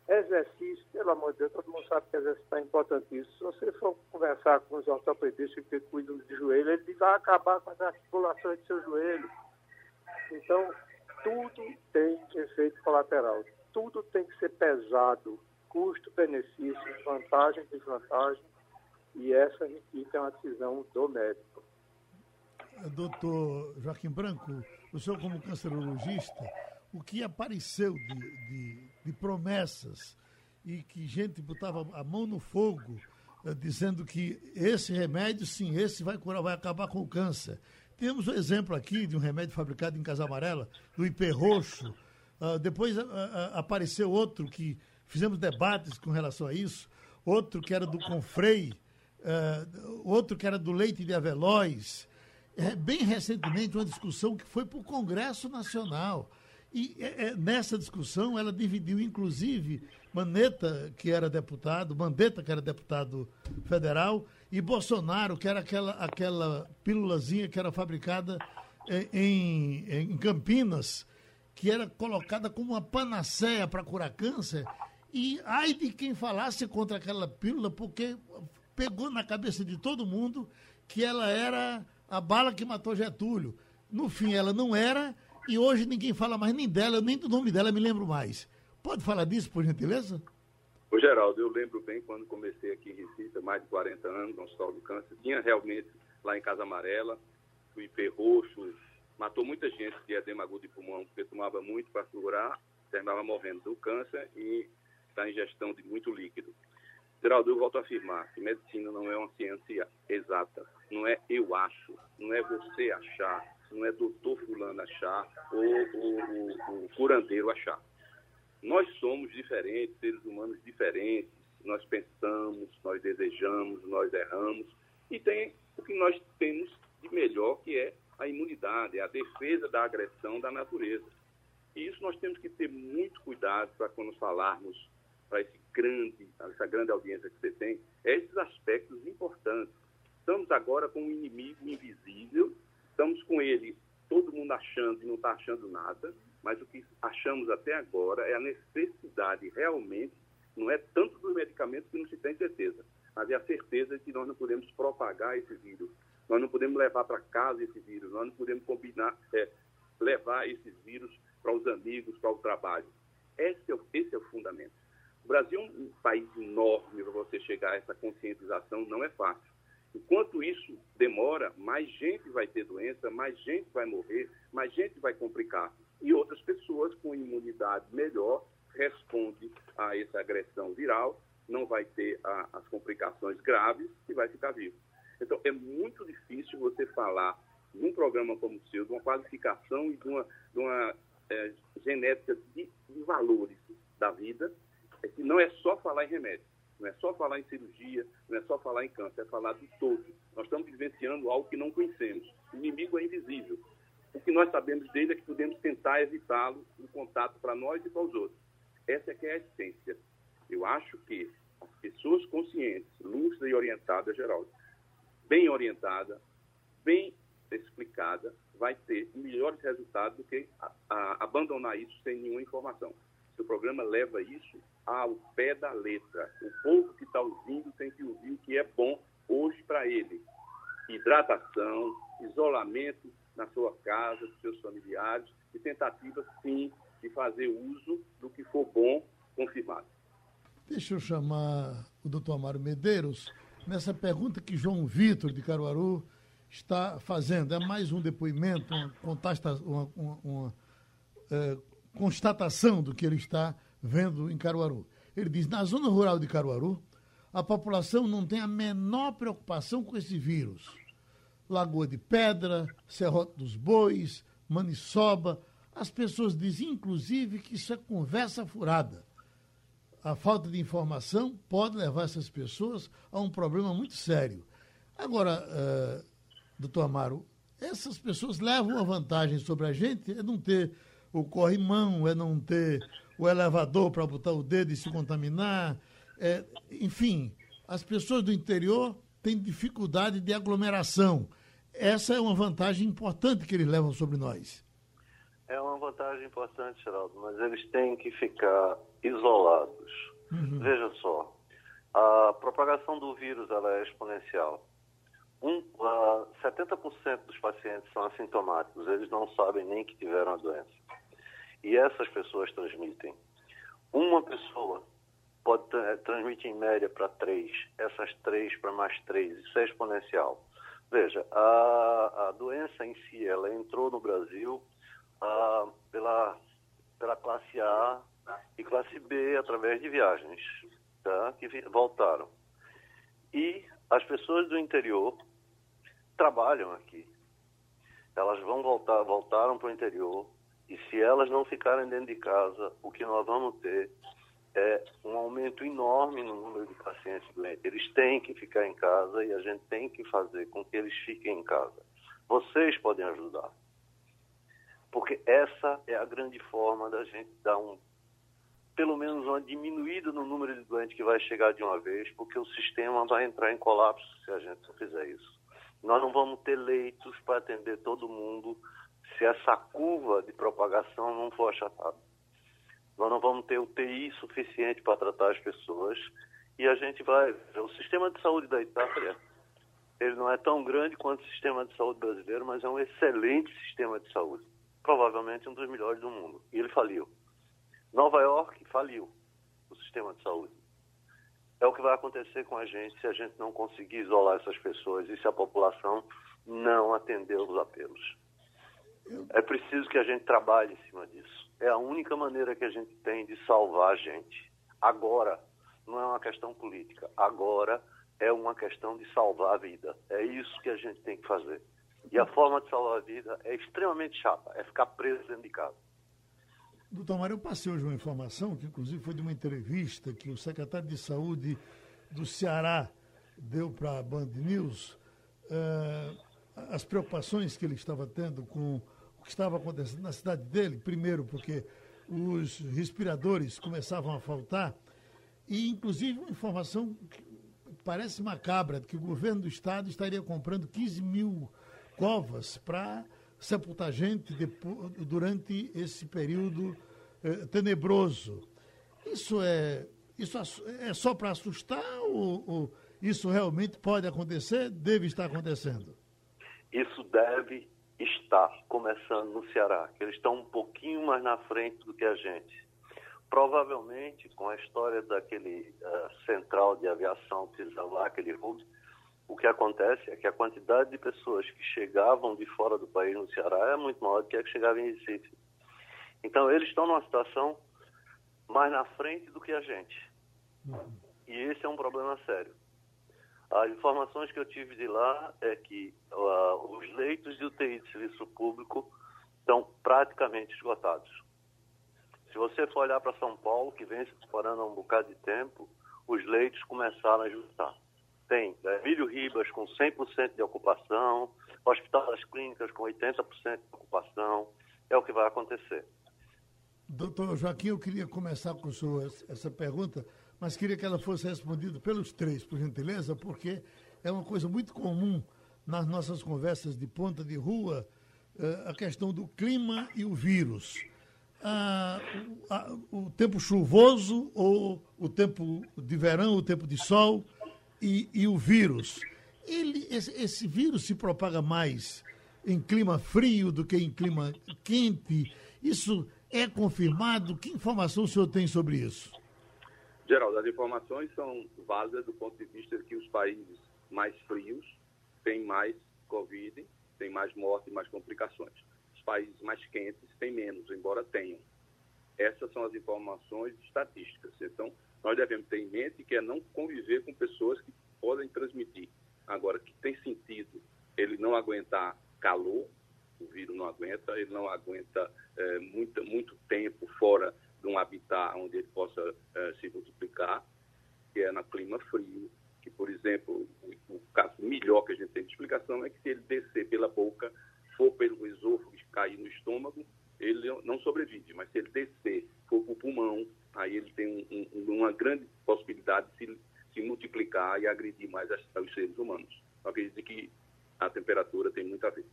Exercício, pelo amor de Deus, todo mundo sabe que exercício é importantíssimo. Se você for conversar com os ortopedistas que cuidam de joelho, ele vai acabar com as articulações do seu joelho. Então, tudo tem efeito colateral. Tudo tem que ser pesado. Custo, benefício, vantagem, desvantagem. E essa, repito, é uma decisão do médico. Doutor Joaquim Branco, o senhor como cancerologista, o que apareceu de, de, de promessas e que gente botava a mão no fogo uh, dizendo que esse remédio, sim, esse vai curar, vai acabar com o câncer. Temos o um exemplo aqui de um remédio fabricado em Casa Amarela, do IP roxo. Uh, depois uh, apareceu outro que fizemos debates com relação a isso, outro que era do Confrei, outro que era do leite de avelóis. É, bem recentemente, uma discussão que foi para o Congresso Nacional. E é, é, nessa discussão ela dividiu, inclusive, Maneta, que era deputado, Mandetta, que era deputado federal, e Bolsonaro, que era aquela, aquela pílulazinha que era fabricada é, em, em Campinas, que era colocada como uma panaceia para curar câncer. E ai de quem falasse contra aquela pílula, porque pegou na cabeça de todo mundo que ela era a bala que matou Getúlio. No fim, ela não era, e hoje ninguém fala mais nem dela, nem do nome dela, me lembro mais. Pode falar disso, por gentileza? Ô, Geraldo, eu lembro bem quando comecei aqui em Recife, mais de 40 anos, no Hospital do Câncer. Tinha realmente lá em Casa Amarela, o IP roxo, matou muita gente de edema agudo de pulmão, porque tomava muito para segurar, terminava morrendo do câncer e da ingestão de muito líquido. Geraldo, eu volto a afirmar que medicina não é uma ciência exata. Não é eu acho, não é você achar, não é doutor fulano achar ou o, curandeiro achar. Nós somos diferentes, seres humanos diferentes, nós pensamos, nós desejamos, nós erramos, e tem o que nós temos de melhor, que é a imunidade, a defesa da agressão da natureza. E isso nós temos que ter muito cuidado para quando falarmos para esse grande, essa grande audiência que você tem, esses aspectos importantes. Estamos agora com um inimigo invisível ele, todo mundo achando e não está achando nada, mas o que achamos até agora é a necessidade realmente, não é tanto dos medicamentos que não se tem certeza, mas é a certeza de que nós não podemos propagar esse vírus, nós não podemos levar para casa esse vírus, nós não podemos combinar, é, levar esses vírus para os amigos, para o trabalho. Esse é o, esse é o fundamento. O Brasil é um país enorme para você chegar a essa conscientização, não é fácil. Enquanto isso demora, mais gente vai ter doença, mais gente vai morrer, mais gente vai complicar. E outras pessoas com imunidade melhor respondem a essa agressão viral, não vai ter a, as complicações graves e vai ficar vivo. Então, é muito difícil você falar num programa como o seu, de uma qualificação e de uma, de uma é, genética de, de valores da vida, é que não é só falar em remédio. Não é só falar em cirurgia, não é só falar em câncer, é falar de todo. Nós estamos vivenciando algo que não conhecemos. O inimigo é invisível. O que nós sabemos dele é que podemos tentar evitá-lo no contato para nós e para os outros. Essa é que é a essência. Eu acho que as pessoas conscientes, lúcidas e orientadas, Geraldo, bem orientada, bem explicada, vai ter melhores resultados do que a, a, abandonar isso sem nenhuma informação. O programa leva isso ao pé da letra. O povo que está ouvindo tem que ouvir o que é bom hoje para ele. Hidratação, isolamento na sua casa, dos seus familiares, e tentativa, sim, de fazer uso do que for bom, confirmado. Deixa eu chamar o doutor Amaro Medeiros nessa pergunta que João Vitor, de Caruaru, está fazendo. É mais um depoimento, uma, uma, uma, uma é, constatação do que ele está vendo em Caruaru. Ele diz: na zona rural de Caruaru, a população não tem a menor preocupação com esse vírus. Lagoa de Pedra, Serrote dos Bois, Maniçoba. As pessoas dizem, inclusive, que isso é conversa furada. A falta de informação pode levar essas pessoas a um problema muito sério. Agora, uh, doutor Amaro, essas pessoas levam uma vantagem sobre a gente, é não ter o corrimão, é não ter o elevador para botar o dedo e se contaminar. É, enfim, as pessoas do interior têm dificuldade de aglomeração. Essa é uma vantagem importante que eles levam sobre nós. É uma vantagem importante, Geraldo, mas eles têm que ficar isolados. Uhum. Veja só, a propagação do vírus ela é exponencial. Um, uh, 70% dos pacientes são assintomáticos, eles não sabem nem que tiveram a doença. E essas pessoas transmitem. Uma pessoa pode transmitir em média para três, essas três para mais três, isso é exponencial. Veja, a, a doença em si, ela entrou no Brasil uh, pela, pela classe A e classe B através de viagens, tá? que voltaram. E as pessoas do interior trabalham aqui. Elas vão voltar, voltaram para o interior, e se elas não ficarem dentro de casa, o que nós vamos ter é um aumento enorme no número de pacientes doentes. Eles têm que ficar em casa e a gente tem que fazer com que eles fiquem em casa. Vocês podem ajudar. Porque essa é a grande forma da gente dar um pelo menos uma diminuída no número de doentes que vai chegar de uma vez, porque o sistema vai entrar em colapso se a gente não fizer isso. Nós não vamos ter leitos para atender todo mundo se essa curva de propagação não for achatada. Nós não vamos ter UTI suficiente para tratar as pessoas e a gente vai. O sistema de saúde da Itália, ele não é tão grande quanto o sistema de saúde brasileiro, mas é um excelente sistema de saúde. Provavelmente um dos melhores do mundo. E ele faliu. Nova York faliu o sistema de saúde. É o que vai acontecer com a gente se a gente não conseguir isolar essas pessoas e se a população não atender os apelos. É preciso que a gente trabalhe em cima disso. É a única maneira que a gente tem de salvar a gente. Agora, não é uma questão política. Agora é uma questão de salvar a vida. É isso que a gente tem que fazer. E a forma de salvar a vida é extremamente chata, é ficar preso dentro de casa. Doutor Mário, eu passei hoje uma informação, que inclusive foi de uma entrevista que o secretário de Saúde do Ceará deu para a Band News, uh, as preocupações que ele estava tendo com o que estava acontecendo na cidade dele, primeiro porque os respiradores começavam a faltar, e inclusive uma informação que parece macabra, que o governo do estado estaria comprando 15 mil covas para sepultar gente depois, durante esse período eh, tenebroso. Isso é, isso é só para assustar ou, ou isso realmente pode acontecer, deve estar acontecendo? Isso deve estar começando no Ceará, que eles estão um pouquinho mais na frente do que a gente. Provavelmente, com a história daquele uh, central de aviação que lá, aquele hub, o que acontece é que a quantidade de pessoas que chegavam de fora do país no Ceará é muito maior do que a que chegava em Recife. Então, eles estão numa situação mais na frente do que a gente. E esse é um problema sério. As informações que eu tive de lá é que uh, os leitos de UTI de serviço público estão praticamente esgotados. Se você for olhar para São Paulo, que vem se explorando há um bocado de tempo, os leitos começaram a ajustar. Tem Emílio Ribas com 100% de ocupação, Hospital das Clínicas com 80% de ocupação. É o que vai acontecer. Doutor Joaquim, eu queria começar com o senhor essa pergunta, mas queria que ela fosse respondida pelos três, por gentileza, porque é uma coisa muito comum nas nossas conversas de ponta de rua, eh, a questão do clima e o vírus. Ah, o tempo chuvoso ou o tempo de verão, o tempo de sol e, e o vírus. Ele, esse, esse, vírus se propaga mais em clima frio do que em clima quente. Isso é confirmado? Que informação o senhor tem sobre isso? Geraldo, as informações são válidas do ponto de vista de que os países mais frios têm mais Covid, têm mais morte e mais complicações. Os países mais quentes têm menos, embora tenham. Essas são as informações estatísticas. Então, nós devemos ter em mente que é não conviver com pessoas que podem transmitir. Agora, que tem sentido ele não aguentar calor, o vírus não aguenta, ele não aguenta é, muito, muito tempo fora de um habitat onde ele possa é, se multiplicar, que é no clima frio, que, por exemplo, o, o, caso melhor que a gente tem de explicação é que se ele descer pela boca, for pelo esôfago e cair no estômago, ele não sobrevive, mas se ele descer, for para o pulmão, aí ele tem um, um, uma grande possibilidade de se, se multiplicar e agredir mais as, os seres humanos. Eu acredito que a temperatura tem muito a ver.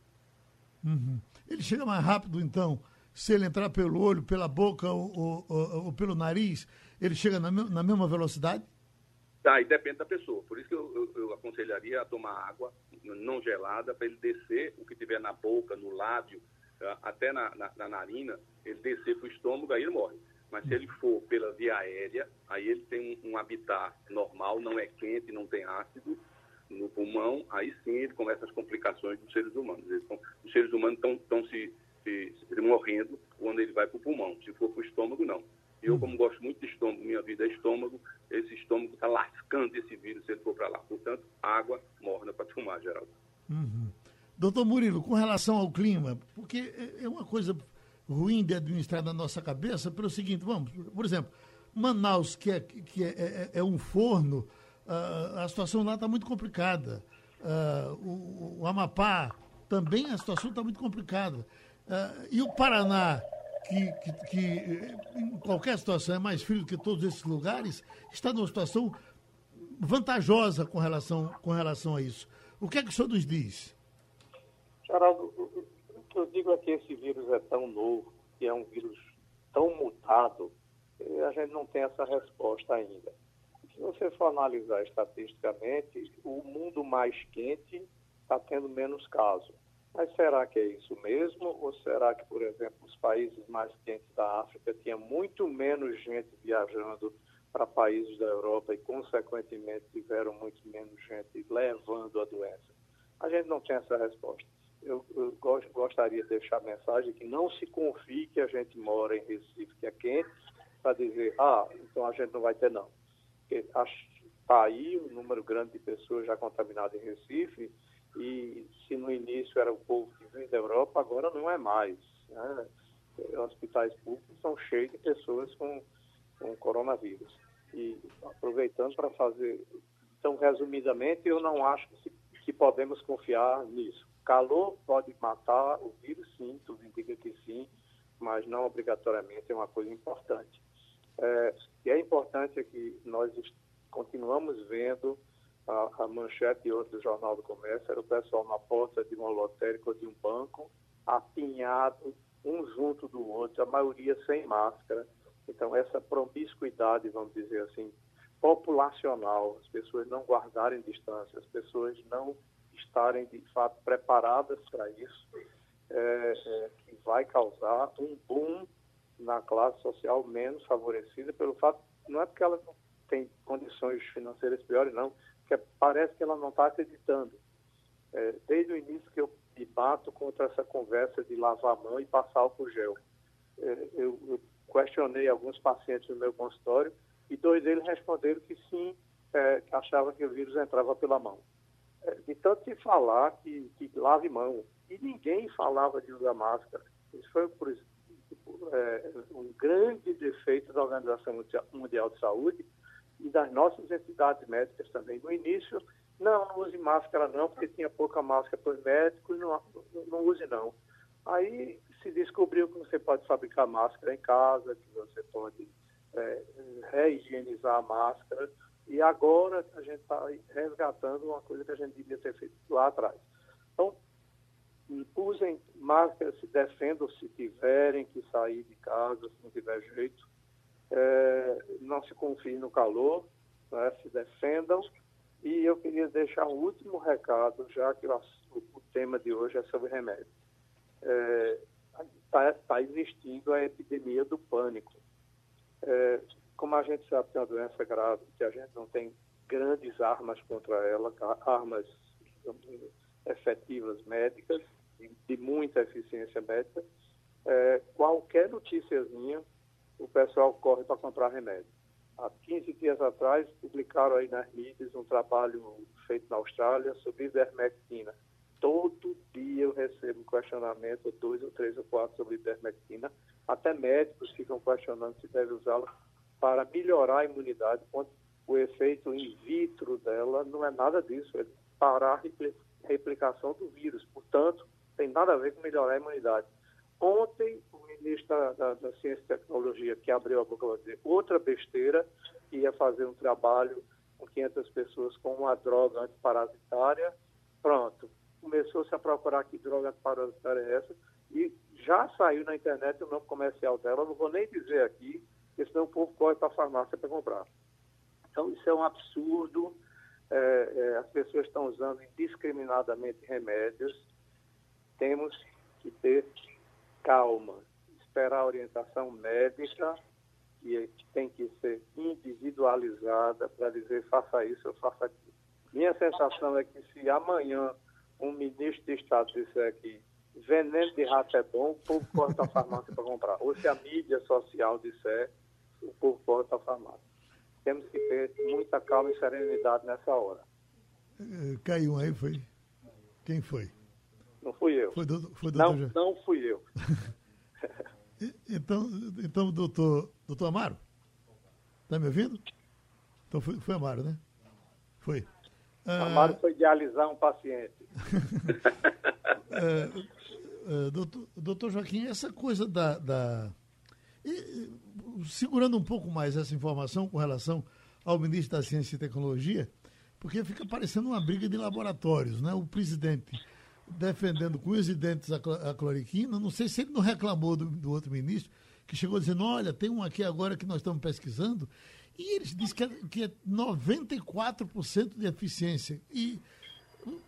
Uhum. Ele chega mais rápido, então, se ele entrar pelo olho, pela boca ou, ou, ou, pelo nariz, ele chega na, na, mesma velocidade? Tá, e depende da pessoa. Por isso que eu, eu, eu aconselharia a tomar água não gelada para ele descer o que tiver na boca, no lábio, ah, até na, na, na narina, ele descer para o estômago, aí ele morre. Mas se ele for pela via aérea, aí ele tem um, um habitat normal, não é quente, não tem ácido, no pulmão, aí sim ele começa as complicações dos seres humanos. Tão, os seres humanos estão se, se, se, morrendo quando ele vai para o pulmão. Se for para o estômago, não. Eu, uhum. como gosto muito de estômago, minha vida é estômago, esse estômago está lascando esse vírus se ele for para lá. Portanto, água morna para tomar, Geraldo. Uhum. Doutor Murilo, com relação ao clima, porque é, é uma coisa ruim de administrar na nossa cabeça, pelo seguinte, vamos, por exemplo, Manaus, que é, que é, é, é um forno, uh, a situação lá está muito complicada. Uh, o, o, Amapá também a situação está muito complicada. Uh, e o Paraná, que, que, que, em qualquer situação é mais frio que todos esses lugares, está numa situação vantajosa com relação, com relação a isso. O que é que o senhor nos diz? Geraldo, o que eu digo é que esse vírus é tão novo, que é um vírus tão mutado, a gente não tem essa resposta ainda. Se você for analisar estatisticamente, o mundo mais quente está tendo menos casos. Mas será que é isso mesmo? Ou será que, por exemplo, os países mais quentes da África tinha muito menos gente viajando para países da Europa e, consequentemente, tiveram muito menos gente levando a doença? A gente não tem essa resposta. Eu, eu gostaria de deixar a mensagem que não se confie que a gente mora em Recife, que é quente, para dizer, ah, então a gente não vai ter não está aí um número grande de pessoas já contaminadas em Recife, e se no início era o povo que vem da Europa, agora não é mais. Né? Hospitais públicos são cheios de pessoas com, com coronavírus. E aproveitando para fazer, então, resumidamente, eu não acho que, que podemos confiar nisso. Calor pode matar o vírus, sim, tudo indica que sim, mas não obrigatoriamente é uma coisa importante. É, e é importante que nós continuamos vendo a, a manchete hoje do Jornal do Comércio, era o pessoal na porta de uma lotérica ou de um banco, apinhado, um junto do outro, a maioria sem máscara. Então, essa promiscuidade, vamos dizer assim, populacional, as pessoas não guardarem distância, as pessoas não estarem, de fato, preparadas para isso, é, é, que vai causar um boom na classe social menos favorecida pelo fato, não é porque ela tem condições financeiras piores, não, porque parece que ela não está acreditando. É, desde o início que eu me bato contra essa conversa de lavar a mão e passar álcool gel. É, eu, eu, questionei alguns pacientes no meu consultório e dois deles responderam que sim, é, que achavam que o vírus entrava pela mão. É, de tanto se falar que, que lave mão, e ninguém falava de usar máscara. Isso foi por isso é, um grande defeito da Organização Mundial de Saúde e das nossas entidades médicas também. No início, não, não use máscara não, porque tinha pouca máscara para os médicos, não, não use não. Aí se descobriu que você pode fabricar máscara em casa, que você pode é, reigienizar a máscara, e agora a gente está resgatando uma coisa que a gente devia ter feito lá atrás. Então, usem máscara, se defendam se tiverem que sair de casa, se não tiver jeito. É, não se confiem no calor, né, se defendam. E eu queria deixar um último recado, já que o, o tema de hoje é sobre remédio. Está é, tá, tá existindo a epidemia do pânico. É, como a gente sabe que é uma doença grave, que a gente não tem grandes armas contra ela, armas efetivas médicas, de muita eficiência médica, é, qualquer noticiazinha, o pessoal corre para comprar remédio. Há 15 dias atrás, publicaram aí nas mídias um trabalho feito na Austrália sobre ivermectina. Todo dia eu recebo questionamento, dois ou três ou quatro sobre ivermectina. Até médicos ficam questionando se deve usá-la para melhorar a imunidade, quando o efeito in vitro dela não é nada disso, é parar a replicação do vírus. Portanto, tem nada a ver com melhorar a imunidade. Ontem, o ministro da, da, da Ciência e Tecnologia, que abriu a boca para dizer outra besteira, ia fazer um trabalho com 500 pessoas com uma droga antiparasitária. Pronto, começou-se a procurar que droga antiparasitária é essa e já saiu na internet o nome comercial dela, não vou nem dizer aqui, porque senão o povo corre para a farmácia para comprar. Então, isso é um absurdo. É, é, as pessoas estão usando indiscriminadamente remédios. Temos que ter calma, esperar a orientação médica, que tem que ser individualizada para dizer faça isso ou faça aquilo. Minha sensação é que se amanhã um ministro de Estado disser que veneno de rato é bom, o povo para a farmácia para comprar. Ou se a mídia social disser, o povo para a farmácia temos que ter muita calma e serenidade nessa hora. Eh, caiu aí, foi? Quem foi? Não fui eu. Foi, do, foi não, não fui eu. então, então, doutor, doutor Amaro, está me ouvindo? Então foi, foi Amaro, né? Foi. Amaro ah, foi dialisar um paciente. uh, uh, doutor, doutor Joaquim, essa coisa da, da e, segurando um pouco mais essa informação com relação ao ministro da Ciência e Tecnologia, porque fica parecendo uma briga de laboratórios, né? O presidente defendendo com os dentes a, cloriquina, não sei se ele não reclamou do, do, outro ministro, que chegou dizendo, olha, tem um aqui agora que nós estamos pesquisando, e eles dizem que é, que é 94% de eficiência. E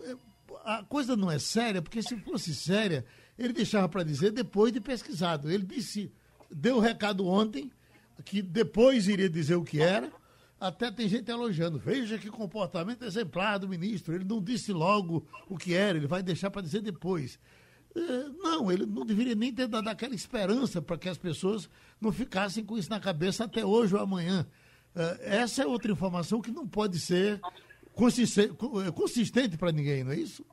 é, a coisa não é séria, porque se fosse séria, ele deixava para dizer depois de pesquisado. Ele disse deu o recado ontem, que depois iria dizer o que era. Até tem gente elogiando. Veja que comportamento exemplar do ministro. Ele não disse logo o que era, ele vai deixar para dizer depois. É, não, ele não deveria nem ter dado aquela esperança para que as pessoas não ficassem com isso na cabeça até hoje ou amanhã. É, essa é outra informação que não pode ser consistente para ninguém, não é isso?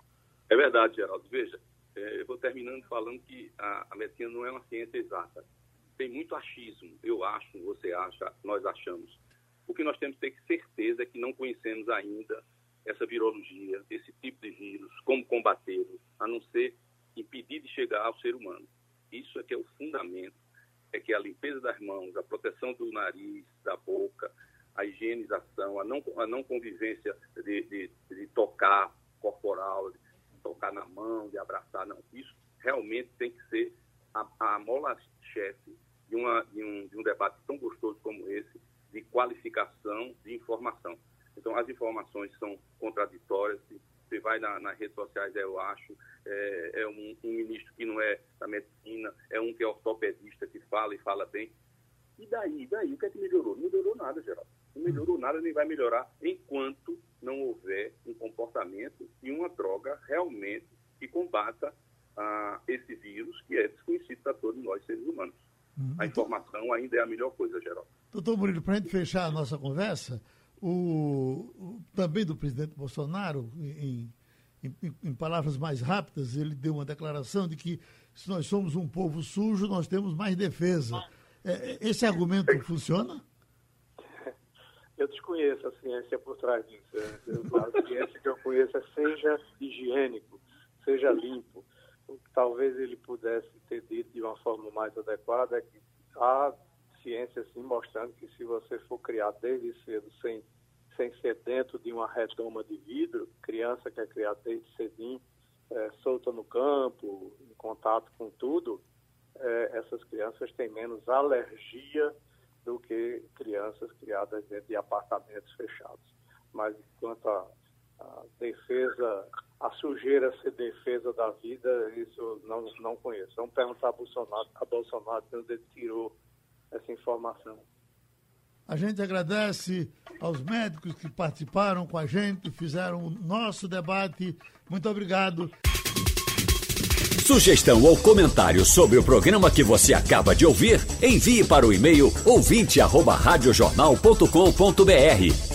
É verdade, Geraldo. Veja, é, eu vou terminando falando que a, a medicina não é uma ciência exata tem muito achismo, eu acho, você acha, nós achamos. O que nós temos que ter certeza é que não conhecemos ainda essa virologia, esse tipo de vírus, como combatê-lo, a não ser impedir de chegar ao ser humano. Isso é que é o fundamento, é que a limpeza das mãos, a proteção do nariz, da boca, a higienização, a não, a não convivência de, de, de tocar corporal, de tocar na mão, de abraçar, não. Isso realmente tem que ser a, a mola-chefe de, de, um, de um debate tão gostoso como esse, de qualificação de informação. Então, as informações são contraditórias. Você vai na, nas redes sociais, eu acho, é, é um, um, ministro que não é da medicina, é um que é ortopedista, que fala e fala bem. E daí, daí, o que é que melhorou? Não melhorou nada, Geraldo. Não melhorou nada, nem vai melhorar enquanto não houver um comportamento e uma droga realmente que combata ah, esse vírus que é desconhecido para todos nós, seres humanos. Uhum. A informação ainda é a melhor coisa, Geraldo. Doutor Murilo, para a gente fechar a nossa conversa, o, o, também do presidente Bolsonaro, em, em, em, palavras mais rápidas, ele deu uma declaração de que se nós somos um povo sujo, nós temos mais defesa. É, esse argumento funciona? Eu desconheço a ciência por trás disso. A ciência que eu conheço é seja higiênico, seja limpo o que talvez ele pudesse ter dito de uma forma mais adequada é que há ciência sim mostrando que se você for criado desde cedo sem, sem ser dentro de uma redoma de vidro, criança que é criada desde cedinho, é, solta no campo, em contato com tudo, é, essas crianças têm menos alergia do que crianças criadas dentro de apartamentos fechados. Mas quanto a a defesa, a sujeira ser defesa da vida, isso não, não conheço. Vamos perguntar a Bolsonaro, a Bolsonaro de onde ele tirou essa informação. A gente agradece aos médicos que participaram com a gente, fizeram o nosso debate. Muito obrigado. Sugestão ou comentário sobre o programa que você acaba de ouvir, envie para o e-mail ouvinte@radiojornal.com.br